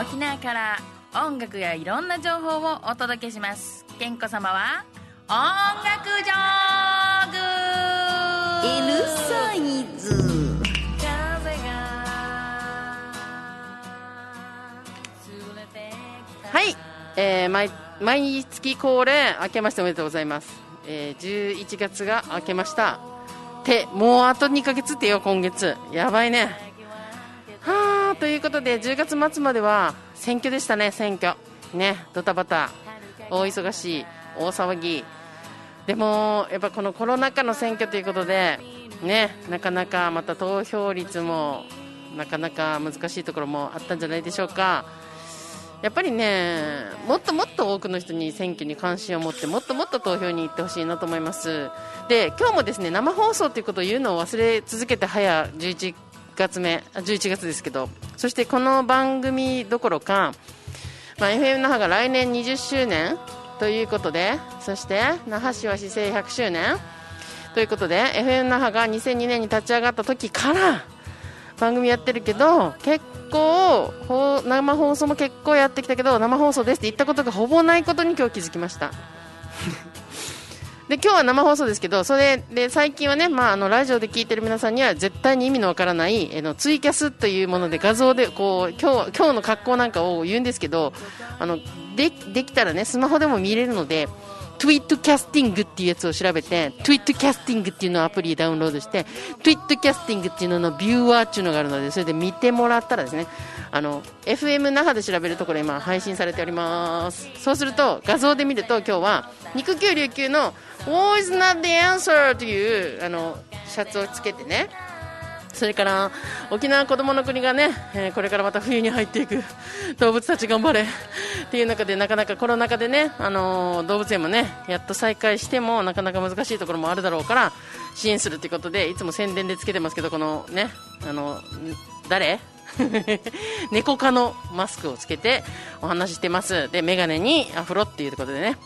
沖縄から音楽やいろんな情報をお届けします。健子様は音楽ジョーグ。L サイズ。はい、えー、毎毎月恒例明けましておめでとうございます、えー、11月が明けました。てもうあと2ヶ月ってよ今月。やばいね。はということで10月末までは選挙でしたね選挙。ねドタバタ。大忙しい大騒ぎ。でもやっぱこのコロナ禍の選挙ということでねなかなかまた投票率もなかなか難しいところもあったんじゃないでしょうか。やっぱりね、もっともっと多くの人に選挙に関心を持って、もっともっと投票に行ってほしいなと思います。で、今日もですね、生放送ということを言うのを忘れ続けて早11月目、11月ですけど、そしてこの番組どころか、まあ、FM 那覇が来年20周年ということで、そして那覇市は市政100周年ということで、FM 那覇が2002年に立ち上がった時から、番組やってるけど結構生放送も結構やってきたけど生放送ですって言ったことがほぼないことに今日気づきました。で今日は生放送ですけどそれで最近はね、まあ、あのラジオで聞いてる皆さんには絶対に意味のわからないえのツイキャスというもので画像でこう今日今日の格好なんかを言うんですけどあのでできたらねスマホでも見れるので TwitCasting っていうやつを調べて、 TwitCasting っていうのをアプリダウンロードして、 TwitCasting っていうののビューワーっていうのがあるので、それで見てもらったらですね、あの、FM 那覇で調べるところ今配信されております。そうすると、画像で見ると今日は、肉球琉球の War is Not the Answer? という、あの、シャツをつけてね、それから沖縄こどもの国がね、えーこれからまた冬に入っていく。動物たち頑張れ。っていう中でなかなかコロナ禍でね、あのー動物園もねやっと再開してもなかなか難しいところもあるだろうから支援するということでいつも宣伝でつけてますけどこのねあの誰？猫科のマスクをつけてお話ししてます。でメガネにアフロっていうことでね。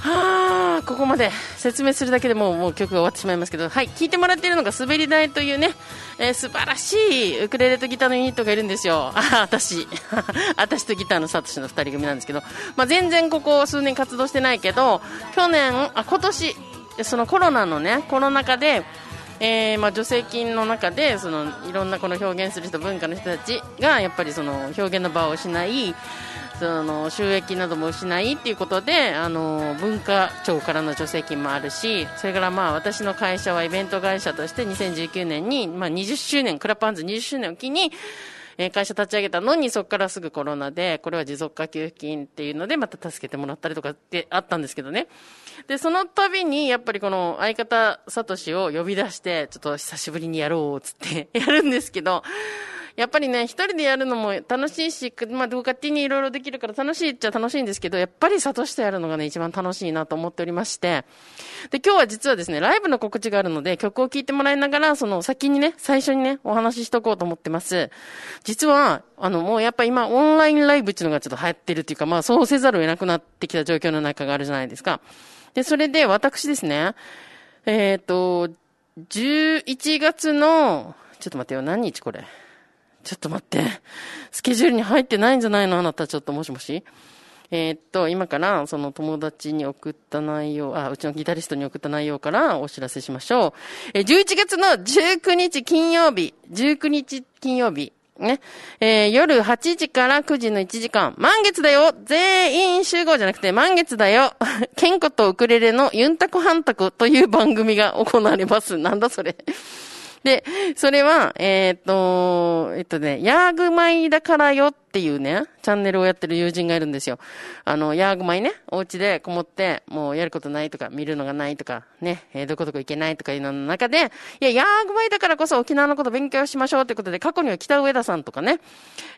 はあ、ここまで説明するだけでもうもう曲が終わってしまいますけど、はい、聞いてもらっているのが滑り台というね、えー素晴らしいウクレレとギターのユニットがいるんですよ。あ、私。私とギターのサトシの二人組なんですけど、まあ、全然ここ数年活動してないけど、去年、あ、今年、そのコロナのね、コロナ禍で、えーまあ、助成金の中でそのいろんなこの表現する人文化の人たちがやっぱりその表現の場を失いその収益なども失いっていうことであの文化庁からの助成金もあるしそれからまあ私の会社はイベント会社として2019年に、まあ、20周年クラップハンズ20周年を機に会社立ち上げたのにそこからすぐコロナでこれは持続化給付金っていうのでまた助けてもらったりとかってあったんですけどね。でその度にやっぱりこの相方サトシを呼び出してちょっと久しぶりにやろうっつって やるんですけどやっぱりね、一人でやるのも楽しいし、まあ、どう勝手にいろいろできるから楽しいっちゃ楽しいんですけど、やっぱりサトシとやるのがね、一番楽しいなと思っておりまして、で、今日は実はですね、ライブの告知があるので、曲を聴いてもらいながら、その先にね、最初にね、お話ししとこうと思ってます。実は、あの、もうやっぱ今、オンラインライブっていうのがちょっと流行ってるっていうか、まあ、そうせざるを得なくなってきた状況の中があるじゃないですか。で、それで私ですね、えっ、と、11月の、ちょっと待ってよ、何日これ？ちょっと待って。スケジュールに入ってないんじゃないの？あなた、ちょっともしもし。えーっと、今から、その友達に送った内容、あ、うちのギタリストに送った内容からお知らせしましょう。えー、11月の19日金曜日、19日金曜日、ね。えー夜8時から9時の1時間。満月だよ全員集合じゃなくて満月だよ ケンコとウクレレのユンタコハンタクという番組が行われます。なんだそれ。で、それは、えーっと、えっとね、ヤーグマイだからよっていうね、チャンネルをやってる友人がいるんですよ。あの、ヤーグマイね、お家でこもって、もうやることないとか、見るのがないとか、ね、えーどこどこ行けないとかいうのの中で、いや、ヤーグマイだからこそ沖縄のこと勉強しましょうということで、過去には北上田さんとかね、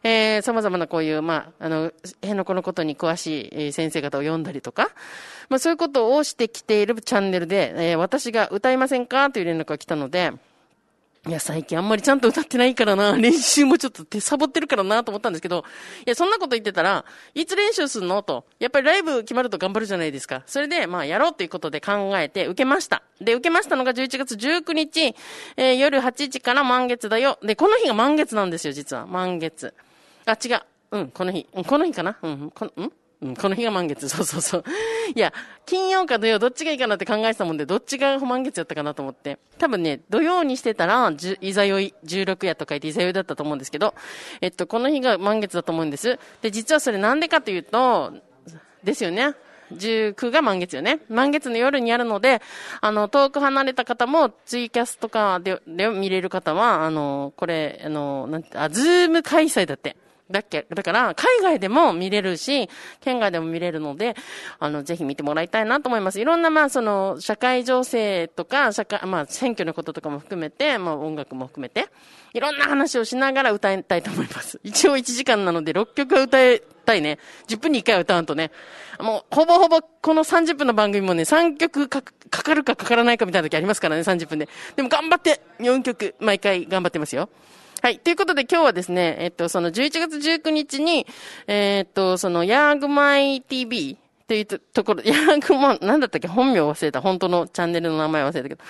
えー、様々なこういう、まあ、あの、辺野古のことに詳しい先生方を読んだりとか、まあそういうことをしてきているチャンネルで、えー私が歌いませんか？という連絡が来たので、いや、最近あんまりちゃんと歌ってないからな、練習もちょっと手サボってるからなと思ったんですけど、いや、そんなこと言ってたら、いつ練習すんの？と。やっぱりライブ決まると頑張るじゃないですか。それで、まあ、やろうということで考えて受けました。で、受けましたのが11月19日、えー夜8時から満月だよ。で、この日が満月なんですよ、実は。満月。あ、違う。うん、この日。うんこの日かな？うん、この、ん？うん、この日が満月。そうそうそう。いや、金曜か土曜どっちがいいかなって考えてたもんで、どっちが満月やったかなと思って。多分ね、土曜にしてたら、いざよい、16夜と書いていざよいだったと思うんですけど、えっと、この日が満月だと思うんです。で、実はそれなんでかというと、ですよね。19が満月よね。満月の夜にやるので、あの、遠く離れた方も、ツイキャスとかで、で見れる方は、あの、これ、あの、なんて、あ、ズーム開催だって。だっけだから、海外でも見れるし、県外でも見れるので、あの、ぜひ見てもらいたいなと思います。いろんな、まあ、その、社会情勢とか、社会、まあ、選挙のこととかも含めて、まあ、音楽も含めて、いろんな話をしながら歌いたいと思います。一応1時間なので、6曲は歌いたいね。10分に1回は歌わんとね。もう、ほぼほぼ、この30分の番組もね、3曲かかかるかかからないかみたいな時ありますからね、30分で。でも頑張って、4曲、毎回頑張ってますよ。はい。ということで今日はですね、えっと、その11月19日に、えっと、その、ヤーグマイ TV というところ、ヤーグマン、なんだったっけ？本名忘れた。本当のチャンネルの名前忘れたけど。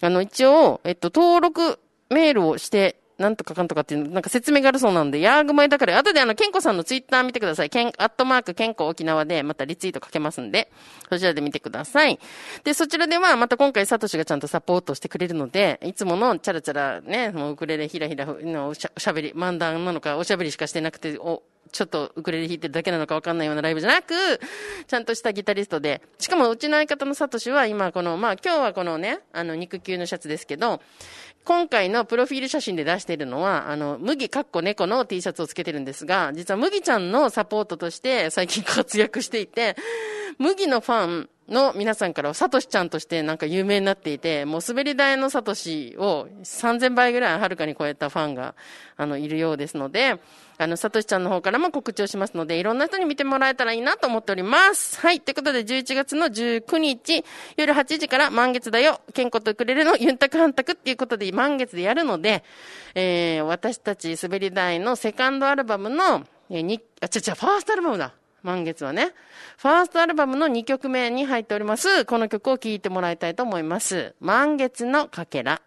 あの、一応、えっと、登録メールをして、なんとかかんとかっていう、なんか説明があるそうなんで、ヤーグマイだから、後であの、ケンコさんのツイッター見てください。ケン、アットマーク、ケンコ沖縄で、またリツイートかけますんで、そちらで見てください。で、そちらでは、また今回、サトシがちゃんとサポートしてくれるので、いつものチャラチャラね、もうウクレレひらひらのしゃおしゃべり、漫談なのか、おしゃべりしかしてなくて、お、ちょっとウクレレ弾いてるだけなのかわかんないようなライブじゃなく、ちゃんとしたギタリストで、しかもうちの相方のサトシは今この、まあ今日はこのね、あの肉球のシャツですけど、今回のプロフィール写真で出しているのは、あの、麦かっこ猫の T シャツをつけてるんですが、実は麦ちゃんのサポートとして最近活躍していて、麦のファンの皆さんからはサトシちゃんとしてなんか有名になっていて、もう滑り台のサトシを3000倍ぐらいはるかに超えたファンが、あの、いるようですので、あの、サトシちゃんの方からも告知をしますので、いろんな人に見てもらえたらいいなと思っております。はい。ということで、11月の19日、夜8時から満月だよ、健康とウクレレのユンタクハンタクっていうことで、満月でやるので、えー、私たち滑り台のセカンドアルバムの、えー、に、あ、ちゃちゃ、ファーストアルバムだ。満月はね。ファーストアルバムの2曲目に入っております。この曲を聴いてもらいたいと思います。満月のかけら。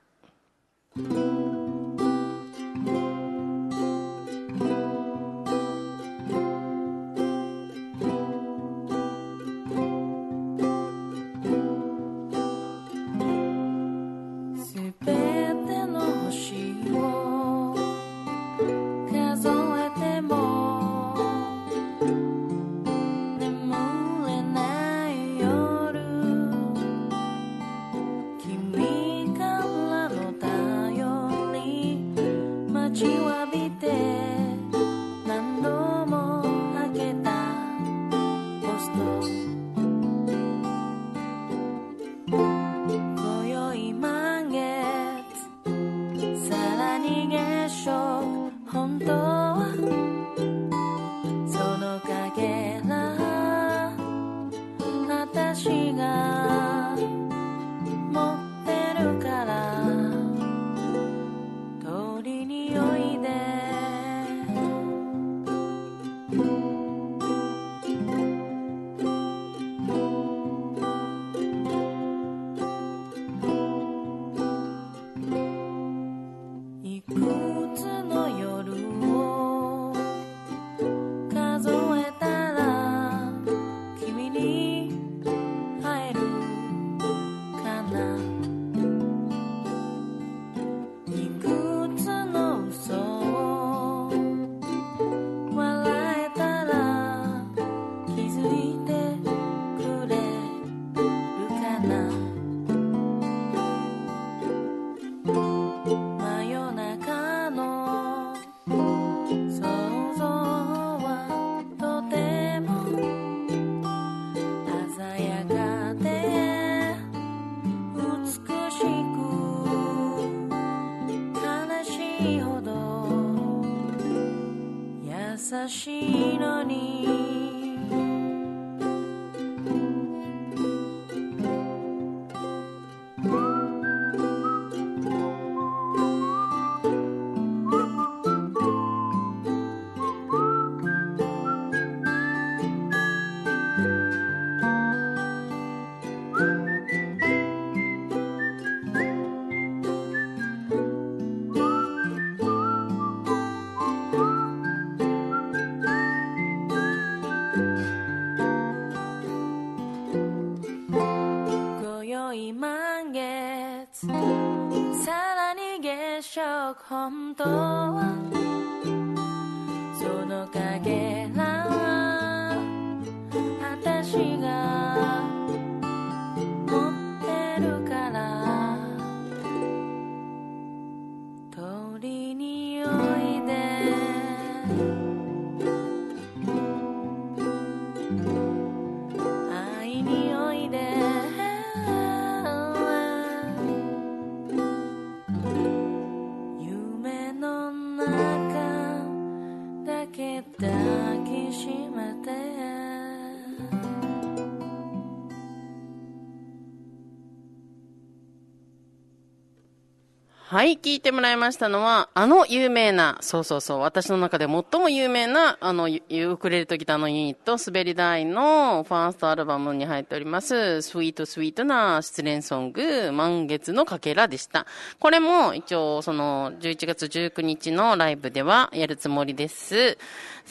はい、聞いてもらいましたのは、あの有名な、そうそうそう、私の中で最も有名な、あの、ユークレレとギターのユニット、滑り台のファーストアルバムに入っております、スイートスイートな失恋ソング、満月のかけらでした。これも、一応、その、11月19日のライブではやるつもりです。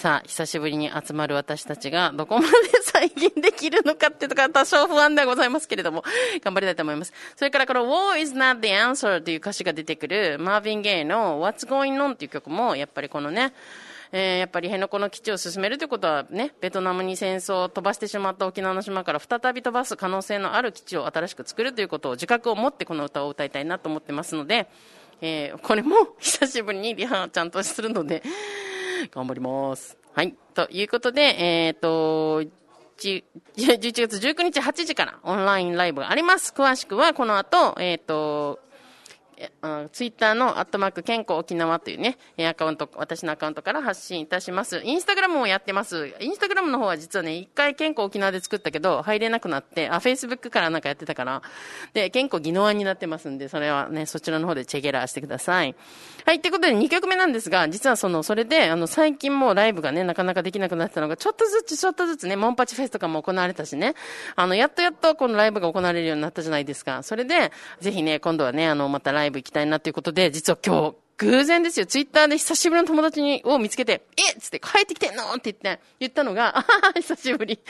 さあ、久しぶりに集まる私たちが、どこまで再現できるのかっていうところは多少不安ではございますけれども、頑張りたいと思います。それからこの War is not the answer という歌詞が出てくる、マーヴィン・ゲイの What's Going On っていう曲も、やっぱりこのね、えーやっぱり辺野古の基地を進めるということはね、ベトナムに戦争を飛ばしてしまった沖縄の島から再び飛ばす可能性のある基地を新しく作るということを自覚を持ってこの歌を歌いたいなと思ってますので、えーこれも久しぶりにリハちゃんとするので、頑張ります。はい。ということで、えっ、と、11月19日8時からオンラインライブがあります。詳しくはこの後、えっ、と、ツイッターのアットマーク健康沖縄というね、えアカウント、私のアカウントから発信いたします。インスタグラムもやってます。インスタグラムの方は実はね、一回健康沖縄で作ったけど、入れなくなって、あ、フェイスブックからなんかやってたから、で、健康宜野湾になってますんで、それはね、そちらの方でチェゲラーしてください。はい、ということで2曲目なんですが、実はその、それで、あの、最近もうライブがね、なかなかできなくなってたのが、ちょっとずつちょっとずつね、モンパチフェスとかも行われたしね、あの、やっとやっとこのライブが行われるようになったじゃないですか。それで、ぜひね、今度はね、あの、またライブ行きたいなということで、実は今日、偶然ですよ。ツイッターで久しぶりの友達にを見つけて、えっ？つって帰ってきてんの？って言って、言ったのが、あは久しぶり。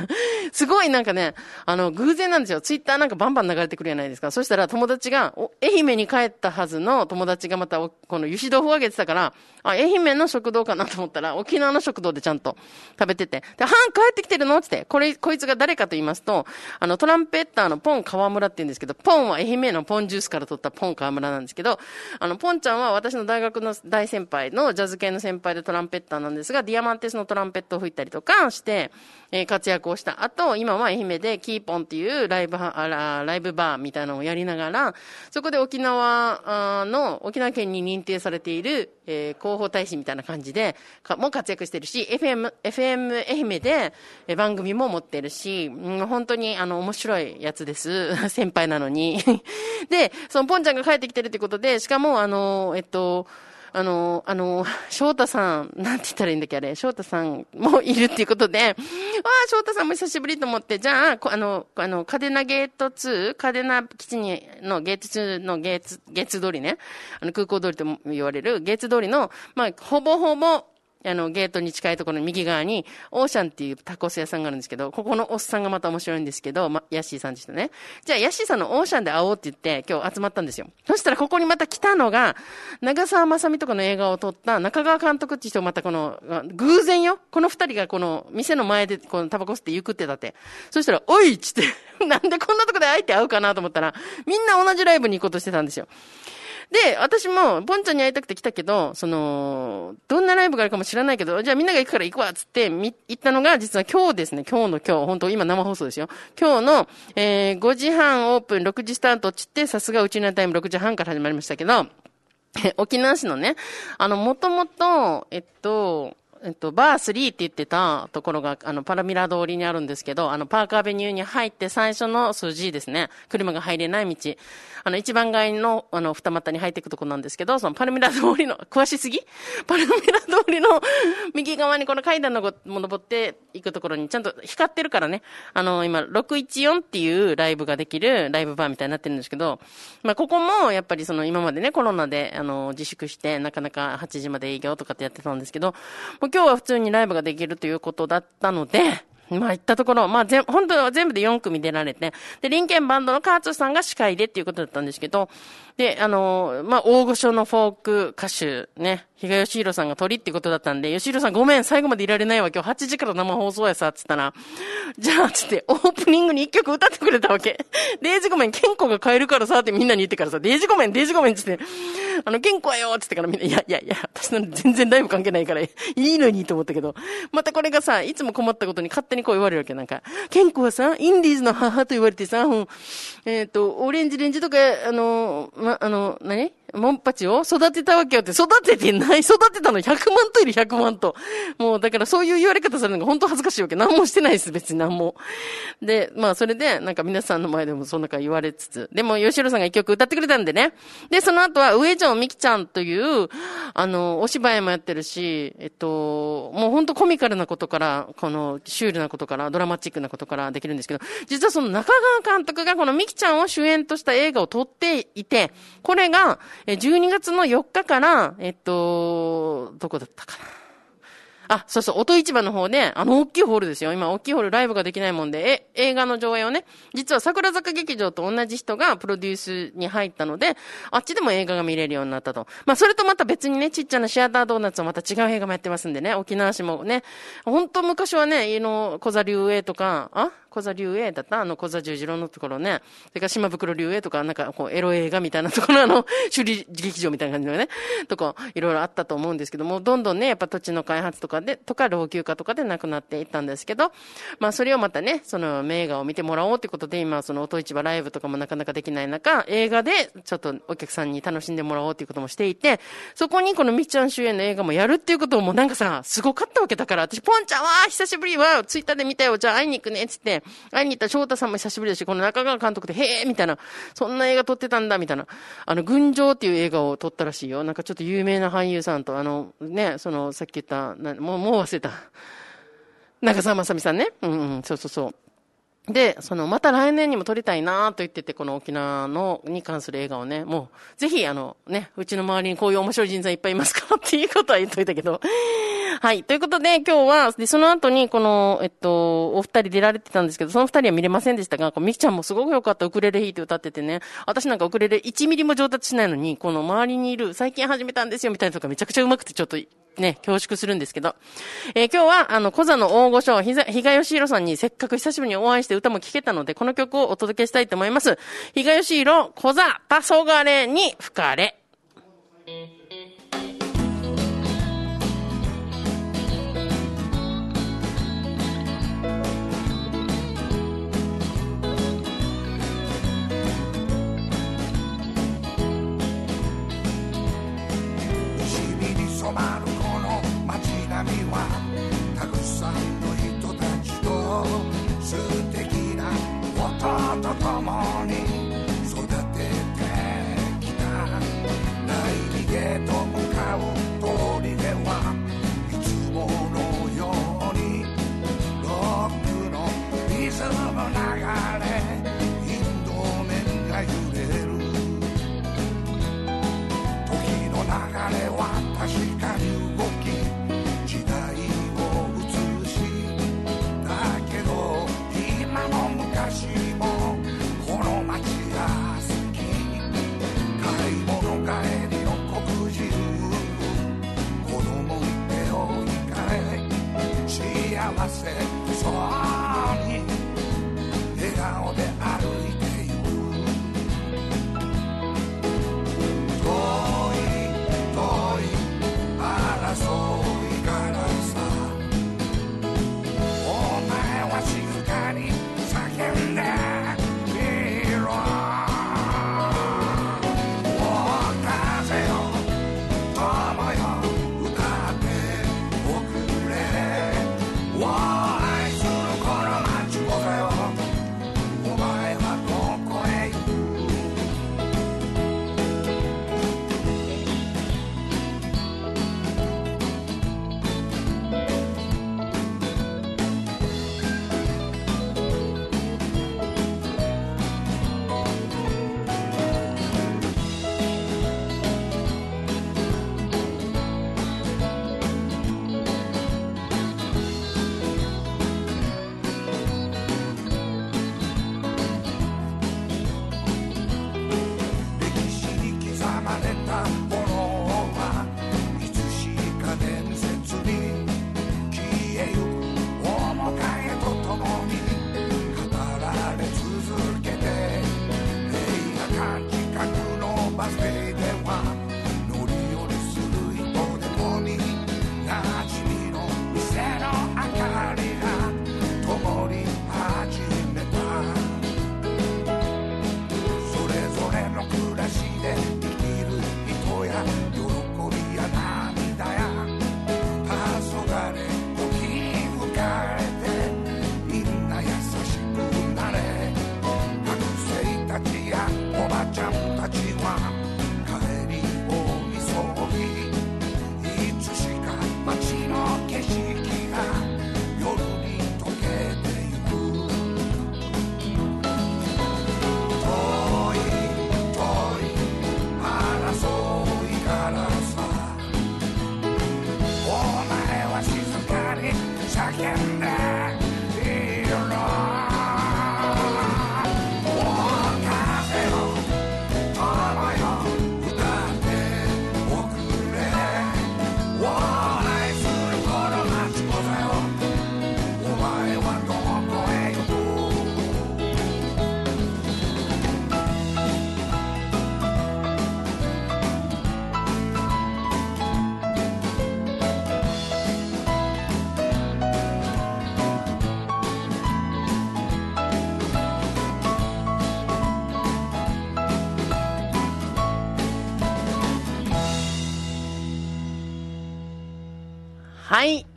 すごいなんかね、あの、偶然なんですよ。ツイッターなんかバンバン流れてくるじゃないですか。そしたら友達が、お愛媛に帰ったはずの友達がまた、この油脂豆腐をあげてたから、あ、愛媛の食堂かなと思ったら、沖縄の食堂でちゃんと食べてて、で、はん帰ってきてるの？ってって、これ、こいつが誰かと言いますと、あの、トランペッターのポン川村って言うんですけど、ポンは愛媛のポンジュースから取ったポン川村なんですけど、あの、ポンちゃんは私の大学の大先輩のジャズ系の先輩でトランペッターなんですが、ディアマンテスのトランペットを吹いたりとかして、えー活躍をした後、今は愛媛でキーポンっていうライブ、あライブバーみたいなのをやりながら、そこで沖縄の、沖縄県に認定されている、えー広報大使みたいな感じで、かも活躍してるし、FM、FM 愛媛で、えー番組も持ってるし、うん本当にあの、面白いやつです。先輩なのに。で、そのポンちゃんが帰ってきてるってことで、しかもあの、えと、あの、あの、翔太さん、なんて言ったらいいんだっけ、あれ、翔太さんもいるっていうことで、ああ、翔太さんも久しぶりと思って、じゃあ、あの、あの、カデナゲート2、カデナ基地に、のゲート2のゲーツ、ゲーツ通りね、あの、空港通りとも言われる、ゲーツ通りの、まあ、ほぼほぼ、あの、ゲートに近いところの右側に、オーシャンっていうタコス屋さんがあるんですけど、ここのおっさんがまた面白いんですけど、ま、ヤッシーさんでしたね。じゃあ、ヤッシーさんのオーシャンで会おうって言って、今日集まったんですよ。そしたら、ここにまた来たのが、長澤まさみとかの映画を撮った中川監督っていう人またこの、偶然よ。この二人がこの、店の前で、このタバコ吸って行くってだって。そしたら、おいっつって、なんでこんなとこで会えて会うかなと思ったら、みんな同じライブに行こうとしてたんですよ。で、私も、ポンちゃんに会いたくて来たけど、その、どんなライブがあるかも知らないけど、じゃあみんなが行くから行くわっつって、み、行ったのが、実は今日ですね、今日の今日、本当今生放送ですよ。今日の、えー、5時半オープン、6時スタートっつって、さすがうちのタイム6時半から始まりましたけど、え沖縄市のね、あの、もともと、えっと、えっと、バー3って言ってたところが、あの、パラミラ通りにあるんですけど、あの、パークアベニューに入って最初の数字ですね。車が入れない道。あの、一番街の、あの、二股に入っていくとこなんですけど、そのパラミラ通りの、詳しすぎ？パラミラ通りの右側にこの階段のごも登っていくところにちゃんと光ってるからね。あの、今、614っていうライブができるライブバーみたいになってるんですけど、まあ、ここも、やっぱりその、今までね、コロナで、あの、自粛して、なかなか8時まで営業とかってやってたんですけど、今日は普通にライブができるということだったので、まあ、行ったところ、まあ、全、本当は全部で4組出られて、で、リンケンバンドのカーツさんが司会でっていうことだったんですけど、で、あの、まあ、大御所のフォーク歌手、ね、比嘉義弘さんが鳥っていうことだったんで、義弘さんごめん、最後までいられないわ、今日8時から生放送やさ、つったら、じゃあ、つって、オープニングに1曲歌ってくれたわけ。デイジごめん、ケンコが変えるからさ、ってみんなに言ってからさ、デイジごめん、デイジごめん、つって、あの、ケンコはよ、つってからみんな、いやいやいや、私の全然ライブ関係ないから、いいのにと思ったけど、またこれがさ、いつも困ったことに勝手にこう言われるわけ、なんか、健康はさ、インディーズの母と言われてさ、うん、えっ、ー、と、オレンジレンジとか、あの、ま、あの、何？モンパチを育てたわけよって、育ててない、育てたの100万といる100万と。もう、だからそういう言われ方するのが本当恥ずかしいわけ。何もしてないです、別に何も。で、まあ、それで、なんか皆さんの前でもそんなか言われつつ。でも、吉野さんが一曲歌ってくれたんでね。で、その後は、上条美希ちゃんという、あの、お芝居もやってるし、えっと、もう本当コミカルなことから、この、シュールなことから、ドラマチックなことからできるんですけど、実はその中川監督がこの美希ちゃんを主演とした映画を撮っていて、これが、12月の4日から、えっと、どこだったかな。あ、そうそう、音市場の方で、あの大きいホールですよ。今、大きいホールライブができないもんで、え、映画の上映をね、実は桜坂劇場と同じ人がプロデュースに入ったので、あっちでも映画が見れるようになったと。まあ、それとまた別にね、ちっちゃなシアタードーナツはまた違う映画もやってますんでね、沖縄市もね、本当昔はね、家の小座流営とか、あ小座流営だったあの小座十字路のところね。それから島袋流営とか、なんかこうエロ映画みたいなところあの、首里劇場みたいな感じのね、とこ、いろいろあったと思うんですけども、どんどんね、やっぱ土地の開発とかで、とか老朽化とかでなくなっていったんですけど、まあそれをまたね、その名画を見てもらおうってことで、今その音市場ライブとかもなかなかできない中、映画でちょっとお客さんに楽しんでもらおうっていうこともしていて、そこにこのみっちゃん主演の映画もやるっていうこともなんかさ、すごかったわけだから、私、ポンちゃんは久しぶりはツイッターで見たよ、じゃあ会いに行くね、つって、会いに行った翔太さんも久しぶりだし、この中川監督って、へえみたいな、そんな映画撮ってたんだ、みたいな。あの、群青っていう映画を撮ったらしいよ。なんかちょっと有名な俳優さんと、あの、ね、その、さっき言った、もう、もう忘れた。中澤まさみさんね。うん、うん、そうそうそう。で、その、また来年にも撮りたいなと言ってて、この沖縄の、に関する映画をね、もう、ぜひ、あの、ね、うちの周りにこういう面白い人材いっぱいいますかっていうことは言っといたけど。はい。ということで、今日は、で、その後に、この、えっと、お二人出られてたんですけど、その二人は見れませんでしたが、こうみきちゃんもすごく良かった、ウクレレ弾いて歌っててね、私なんかウクレレ1ミリも上達しないのに、この周りにいる、最近始めたんですよ、みたいなとかめちゃくちゃ上手くて、ちょっと、ね、恐縮するんですけど。えー、今日は、あの、小座の大御所、ひざ、ひがよしひろさんにせっかく久しぶりにお会いして歌も聴けたので、この曲をお届けしたいと思います。ひがよしひろ、小座、たそがれに吹かれ。tomar Come on in.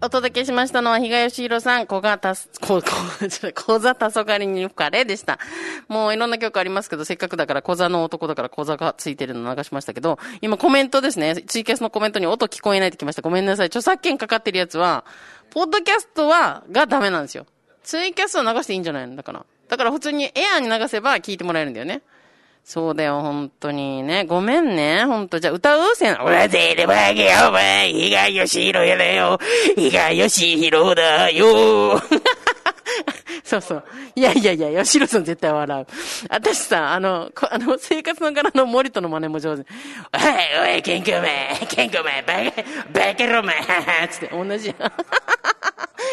お届けしましたのは、比嘉義弘さん、小賀たす、こ、こ、ち ょ小座黄昏に吹かれでした。もういろんな曲ありますけど、せっかくだから小座の男だから小座がついてるの流しましたけど、今コメントですね。ツイキャスのコメントに音聞こえないってきました。ごめんなさい。著作権かかってるやつは、ポッドキャストは、がダメなんですよ。ツイキャスは流していいんじゃないの？だから。だから普通にエアーに流せば聞いてもらえるんだよね。そうだよ、本当にね。ごめんね、本当じゃあ、歌う？せん。俺はでレバよお前、いがよしひろやだよ。いがよしひろだよ。そうそう。いやいやいや、吉野さん絶対笑う。私さ、あの、こあの、生活の柄の森との真似も上手。おい、おい、ケンコめ、ケンコめ、バカ、バカロめ、つって、同じ。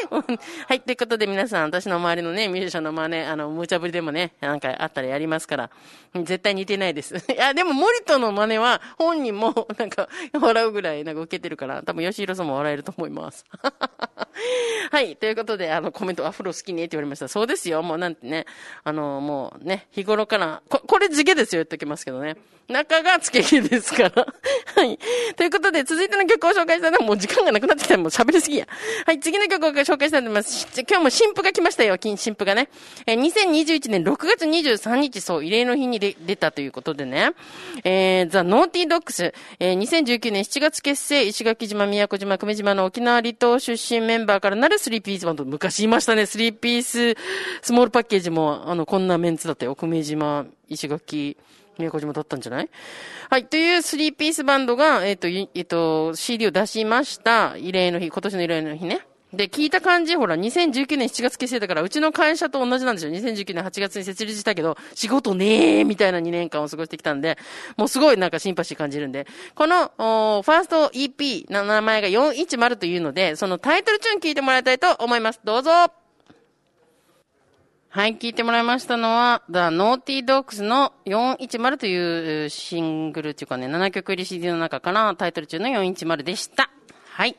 はい、ということで皆さん、私の周りのね、ミュージシャンの真似、あの、無茶ぶりでもね、なんかあったらやりますから、絶対似てないです。いや、でも森との真似は、本人も、なんか、笑うぐらい、なんか受けてるから、多分吉弘さんも笑えると思います。はい、ということで、あの、コメント、アフロ好きねって言われました。そうですよ、もうなんてね、あの、もうね、日頃から、こ、これ地毛ですよ、言っておきますけどね。中が付け毛ですから。はい。ということで、続いての曲を紹介したのは、もう時間がなくなってきたらもう喋りすぎや。はい、次の曲を紹介したいと思います。今日も新譜が来ましたよ、金新譜がね。えー2021年6月23日、そう、慰霊の日にで出たということでね。えー、ザ・ノーティードックス、えー2019年7月結成、石垣島、宮古島、久米島の沖縄離島出身メンバーからなるスリーピースバンド。昔いましたね、スリーピース、スモールパッケージも、あの、こんなメンツだったよ。久米島、石垣、宮古島だったんじゃない？はい。というスリーピースバンドが、えっ、と、えっ、と、CD を出しました。慰霊の日、今年の慰霊の日ね。で、聞いた感じ、ほら、2019年7月結成だから、うちの会社と同じなんですよ。2019年8月に設立したけど、仕事ねーみたいな2年間を過ごしてきたんで、もうすごいなんかシンパシー感じるんで、この、ファースト EP の名前が410というので、そのタイトルチューン聞いてもらいたいと思います。どうぞはい、聞いてもらいましたのは、The Naughty Dogs の410というシングルっていうかね、7曲入り CD の中からタイトル中の410でした。はい。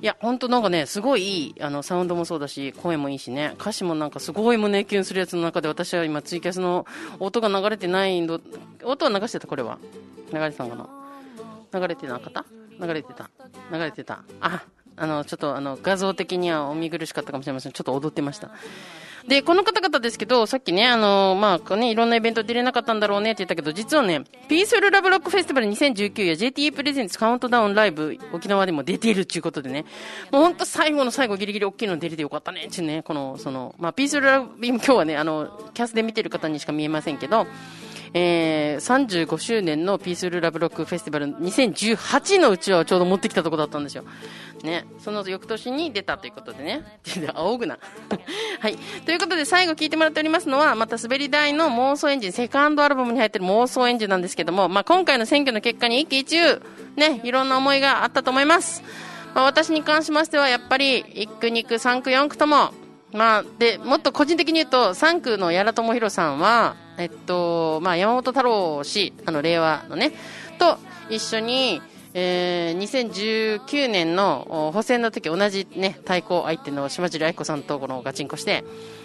いや、ほんとなんかね、すごいいい、あの、サウンドもそうだし、声もいいしね、歌詞もなんかすごい胸キュンするやつの中で、私は今ツイキャスの音が流れてないの、音は流してた、これは。流れてたのかな？流れてなかった？流れてた。流れてた。あ、あの、ちょっとあの、画像的にはお見苦しかったかもしれません。ちょっと踊ってました。で、この方々ですけど、さっきね、あの、まあ、ね、いろんなイベント出れなかったんだろうねって言ったけど、実はね、ピースフルラブロックフェスティバル2019や JTA プレゼンツカウントダウンライブ、沖縄でも出ているっていうことでね、もうほんと最後の最後ギリギリ大きいの出れてよかったねっていうね、この、その、まあ、ピースフルラブ、今日はね、あの、キャスで見てる方にしか見えませんけど、えー、35周年のピースフルラブロックフェスティバル2018のうちはちょうど持ってきたとこだったんですよ。ね。その翌年に出たということでね。仰ぐな。はい。ということで最後聞いてもらっておりますのは、また滑り台の妄想エンジン、セカンドアルバムに入ってる妄想エンジンなんですけども、まあ今回の選挙の結果に一喜一憂、ね、いろんな思いがあったと思います。まあ私に関しましては、やっぱり、1区、2区、3区、4区とも、まあ、で、もっと個人的に言うと、3区の矢良智弘さんは、えっと、まあ、山本太郎氏、あの、令和のね、と一緒に、えー、2019年の補選の時同じね、対抗相手の島尻愛子さんとこのガチンコして、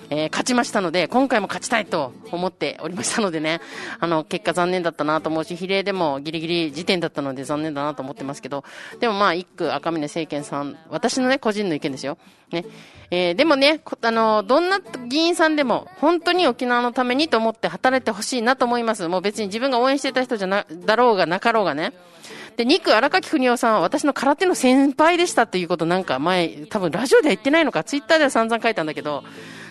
えー勝ちましたので、今回も勝ちたいと思っておりましたのでね、あの、結果残念だったなと思うし、比例でもギリギリ時点だったので残念だなと思ってますけど、でもまあ、一区赤嶺政権さん、私のね、個人の意見ですよ。ね。えーでもね、あの、どんな議員さんでも、本当に沖縄のためにと思って働いてほしいなと思います。もう別に自分が応援してた人じゃな、だろうがなかろうがね。で、2区荒垣邦夫さんは私の空手の先輩でしたっていうことなんか前、多分ラジオでは言ってないのか、ツイッターでは散々書いたんだけど、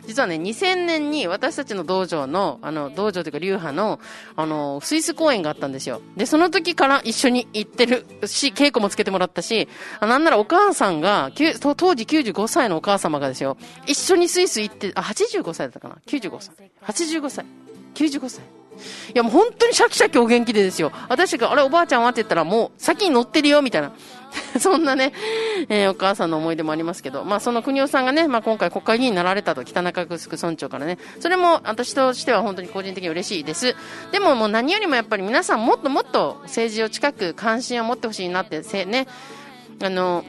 実はね、2000年に私たちの道場の、あの、道場というか流派の、あの、スイス公演があったんですよ。で、その時から一緒に行ってるし、稽古もつけてもらったし、なんならお母さんが、当当時95歳のお母様がですよ、一緒にスイス行って、あ、85歳だったかな ?95 歳。85歳。95歳。いやもう本当にシャキシャキお元気でですよ。私が、あれおばあちゃんは？って言ったらもう先に乗ってるよみたいな。そんなね、えーお母さんの思い出もありますけど、まあその国夫さんがね、まあ今回国会議員になられたと、北中城村長からね、それも私としては本当に個人的に嬉しいです。でももう何よりもやっぱり皆さんもっともっと政治を近く関心を持ってほしいなって、せね、あの、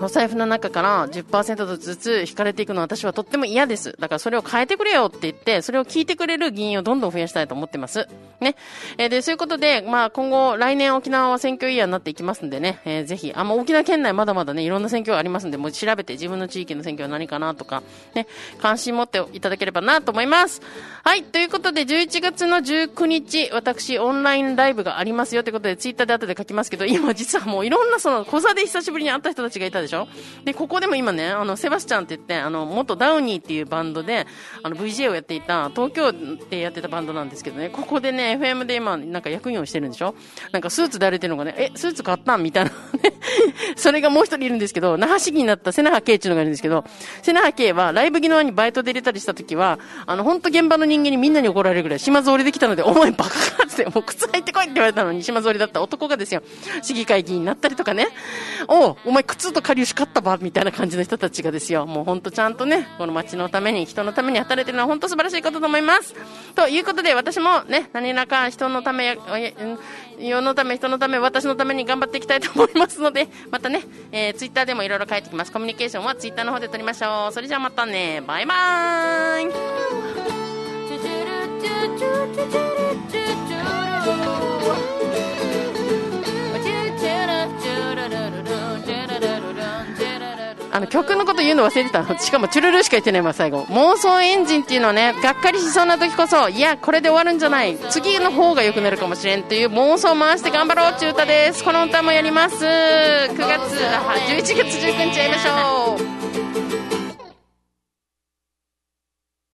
お財布の中から10%ずつ引かれていくのは私はとっても嫌です。だからそれを変えてくれよって言って、それを聞いてくれる議員をどんどん増やしたいと思ってます。ね。えーで、そういうことで、まあ今後、来年沖縄は選挙イヤーになっていきますんでね、えーぜひ、あ、まあ沖縄県内まだまだね、いろんな選挙がありますんで、もう調べて自分の地域の選挙は何かなとか、ね、関心持っていただければなと思います。はい。ということで、11月の19日、私、オンラインライブがありますよということで、ツイッターで後で書きますけど、今実はもういろんなその、小座で久しぶりに会った人たちがいたでで、ここでも今ね、あの、セバスチャンって言って、あの、元ダウニーっていうバンドで、あの、VJ をやっていた、東京でやってたバンドなんですけどね、ここでね、FM で今、なんか役員をしてるんでしょ？なんかスーツで歩いてるのがね、え、スーツ買ったんみたいな。それがもう一人いるんですけど、那覇市議になった瀬那覇圭っていうのがいるんですけど、瀬那覇圭はライブギノアにバイトで入れたりした時は、あの、本当現場の人間にみんなに怒られるぐらい島ぞりできたので、お前バカかって、もう靴履いてこいって言われたのに島ぞりだった男がですよ、市議会議員になったりとかね、おお前靴とかりゅうしかったば、みたいな感じの人たちがですよ、もう本当ちゃんとね、この街のために、人のために働いてるのは本当素晴らしいことと思います。ということで、私もね、何らか人のため、世のため、人のため、私のために頑張っていきたいと思いますので、またね、えー、ツイッターでもいろいろ書いてきます。コミュニケーションはツイッターの方で取りましょう。それじゃあまたね、バイバーイあの曲のこと言うの忘れてたの。しかもチュルルしか言ってないわ、最後。妄想エンジンっていうのはね、がっかりしそうな時こそ、いや、これで終わるんじゃない。次の方が良くなるかもしれんっていう妄想を回して頑張ろうっていう歌です。この歌もやります。9月、あ11月19日やりましょう。